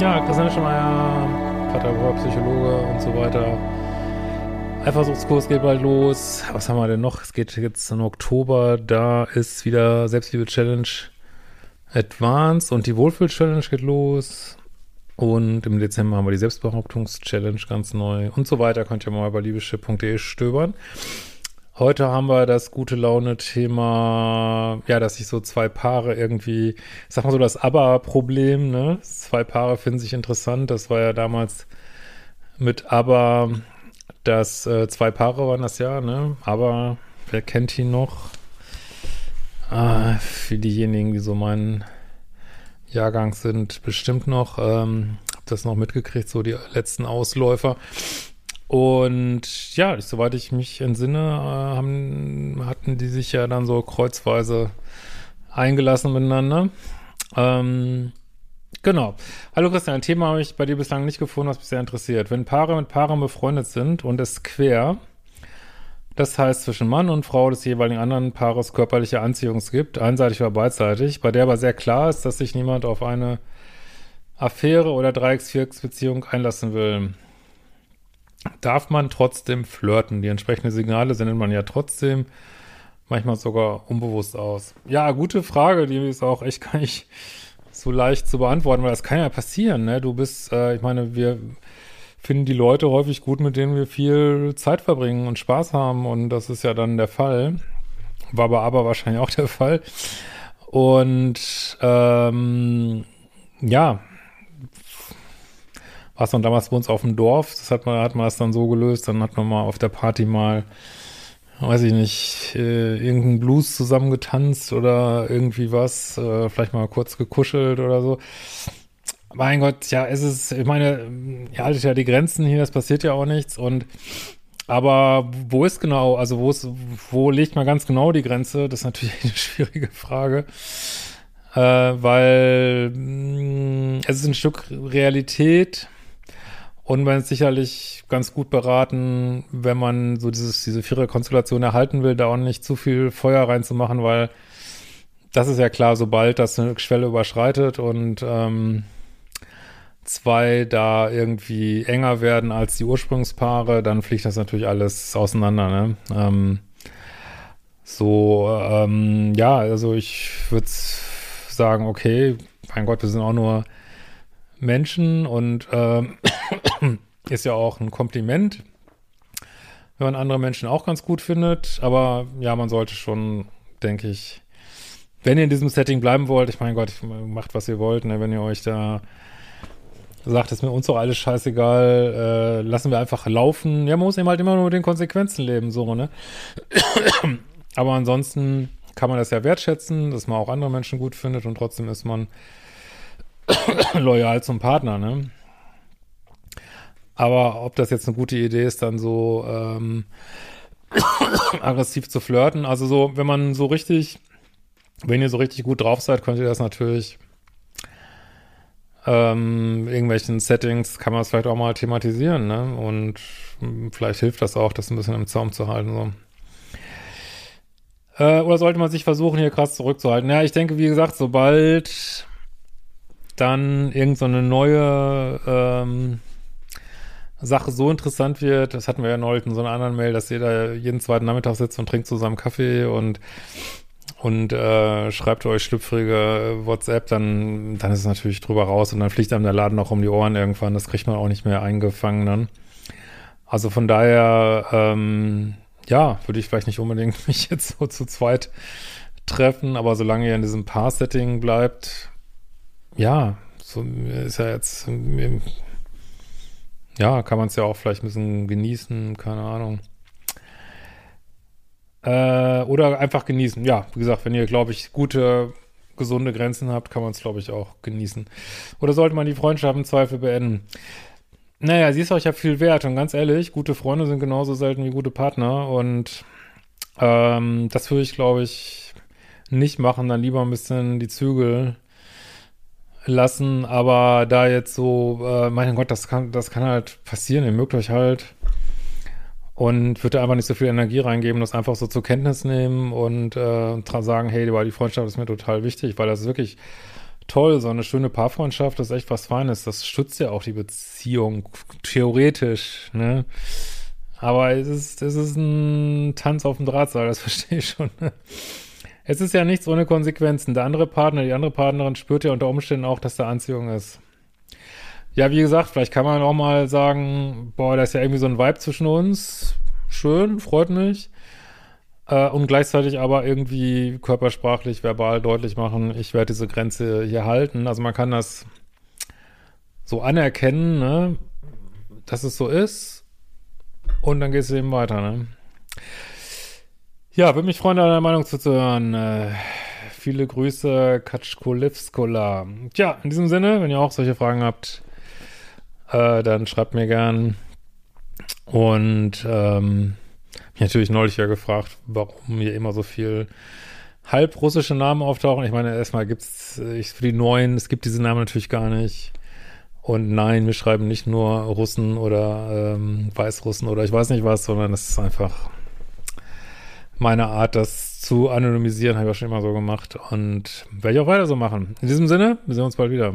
Ja, Christian Schemeier, Paterboy, Psychologe und so weiter. Eifersuchtskurs geht bald los. Was haben wir denn noch? Es geht jetzt im Oktober. Da ist wieder Selbstliebe-Challenge Advanced und die Wohlfühl-Challenge geht los. Und im Dezember haben wir die Selbstbehauptungs-Challenge ganz neu und so weiter. Könnt ihr mal bei liebeschip.de stöbern. Heute haben wir das gute Laune-Thema, ja, dass sich so zwei Paare irgendwie, ich sag mal so das Aber-Problem, ne? Zwei Paare finden sich interessant. Das war ja damals mit Aber, dass äh, zwei Paare waren das ja, ne? Aber wer kennt ihn noch? Ah, für diejenigen, die so meinen Jahrgang sind, bestimmt noch, ähm, hab das noch mitgekriegt, so die letzten Ausläufer. Und ja, soweit ich mich entsinne, äh, haben, hatten die sich ja dann so kreuzweise eingelassen miteinander. Ähm, genau. Hallo Christian, ein Thema habe ich bei dir bislang nicht gefunden, was mich sehr interessiert. Wenn Paare mit Paaren befreundet sind und es quer, das heißt zwischen Mann und Frau des jeweiligen anderen Paares körperliche Anziehung gibt, einseitig oder beidseitig, bei der aber sehr klar ist, dass sich niemand auf eine Affäre oder Dreiecks-Vierecks-Beziehung einlassen will darf man trotzdem flirten. Die entsprechenden Signale sendet man ja trotzdem, manchmal sogar unbewusst aus. Ja, gute Frage, die ist auch echt gar nicht so leicht zu beantworten, weil das kann ja passieren, ne? Du bist, äh, ich meine, wir finden die Leute häufig gut, mit denen wir viel Zeit verbringen und Spaß haben und das ist ja dann der Fall. War aber aber wahrscheinlich auch der Fall. Und ähm, ja, was man damals bei uns auf dem Dorf, das hat man, hat man das dann so gelöst, dann hat man mal auf der Party mal, weiß ich nicht, äh, irgendeinen Blues zusammengetanzt oder irgendwie was, äh, vielleicht mal kurz gekuschelt oder so. Mein Gott, ja, es ist, ich meine, ihr haltet ja die Grenzen hier, das passiert ja auch nichts und aber wo ist genau, also wo ist, wo legt man ganz genau die Grenze? Das ist natürlich eine schwierige Frage. Äh, weil mh, mm, es ist ein Stück Realität, und man ist sicherlich ganz gut beraten, wenn man so dieses, diese Vierer-Konstellation erhalten will, da auch nicht zu viel Feuer reinzumachen, weil das ist ja klar, sobald das eine Schwelle überschreitet und ähm, zwei da irgendwie enger werden als die Ursprungspaare, dann fliegt das natürlich alles auseinander, ne? Ähm, so, ähm, ja, also ich würde sagen, okay, mein Gott, wir sind auch nur Menschen und ähm, ist ja auch ein Kompliment, wenn man andere Menschen auch ganz gut findet. Aber ja, man sollte schon, denke ich, wenn ihr in diesem Setting bleiben wollt, ich meine Gott, macht was ihr wollt, ne, wenn ihr euch da sagt, ist mir uns doch alles scheißegal, äh, lassen wir einfach laufen. Ja, man muss eben halt immer nur mit den Konsequenzen leben, so, ne? Aber ansonsten kann man das ja wertschätzen, dass man auch andere Menschen gut findet und trotzdem ist man loyal zum Partner, ne? Aber ob das jetzt eine gute Idee ist, dann so ähm, aggressiv zu flirten, also so, wenn man so richtig, wenn ihr so richtig gut drauf seid, könnt ihr das natürlich ähm, irgendwelchen Settings kann man es vielleicht auch mal thematisieren, ne? Und vielleicht hilft das auch, das ein bisschen im Zaum zu halten, so. Äh, oder sollte man sich versuchen, hier krass zurückzuhalten? Ja, ich denke, wie gesagt, sobald dann irgend so eine neue ähm, Sache so interessant wird, das hatten wir ja neulich in so einer anderen Mail, dass jeder jeden zweiten Nachmittag sitzt und trinkt zusammen Kaffee und und äh, schreibt euch schlüpfrige WhatsApp, dann, dann ist es natürlich drüber raus und dann fliegt einem der Laden auch um die Ohren irgendwann. Das kriegt man auch nicht mehr eingefangen dann. Also von daher, ähm, ja, würde ich vielleicht nicht unbedingt mich jetzt so zu zweit treffen, aber solange ihr in diesem Paar-Setting bleibt, ja, so ist ja jetzt, ja, kann man es ja auch vielleicht ein bisschen genießen, keine Ahnung. Äh, oder einfach genießen. Ja, wie gesagt, wenn ihr, glaube ich, gute, gesunde Grenzen habt, kann man es, glaube ich, auch genießen. Oder sollte man die Freundschaft im Zweifel beenden? Naja, sie ist euch ja viel wert und ganz ehrlich, gute Freunde sind genauso selten wie gute Partner und ähm, das würde ich, glaube ich, nicht machen, dann lieber ein bisschen die Zügel lassen, aber da jetzt so, äh, mein Gott, das kann, das kann halt passieren, ihr mögt euch halt und würde einfach nicht so viel Energie reingeben, das einfach so zur Kenntnis nehmen und äh, sagen, hey, die Freundschaft ist mir total wichtig, weil das ist wirklich toll, so eine schöne Paarfreundschaft das ist echt was Feines, das schützt ja auch die Beziehung, theoretisch, ne? Aber es ist, es ist ein Tanz auf dem Drahtseil, das verstehe ich schon. Ne? Es ist ja nichts ohne Konsequenzen. Der andere Partner, die andere Partnerin spürt ja unter Umständen auch, dass da Anziehung ist. Ja, wie gesagt, vielleicht kann man auch mal sagen, boah, da ist ja irgendwie so ein Vibe zwischen uns. Schön, freut mich. Äh, und gleichzeitig aber irgendwie körpersprachlich, verbal deutlich machen, ich werde diese Grenze hier halten. Also man kann das so anerkennen, ne, dass es so ist. Und dann geht es eben weiter, ne. Ja, würde mich freuen, deine Meinung zuzuhören. Äh, viele Grüße, Katschkolivskola. Tja, in diesem Sinne, wenn ihr auch solche Fragen habt, äh, dann schreibt mir gern. Und ähm, mich natürlich neulich ja gefragt, warum hier immer so viel halbrussische Namen auftauchen. Ich meine, erstmal gibt es für die neuen, es gibt diese Namen natürlich gar nicht. Und nein, wir schreiben nicht nur Russen oder ähm, Weißrussen oder ich weiß nicht was, sondern es ist einfach meine Art, das zu anonymisieren, habe ich auch schon immer so gemacht und werde ich auch weiter so machen. In diesem Sinne, wir sehen uns bald wieder.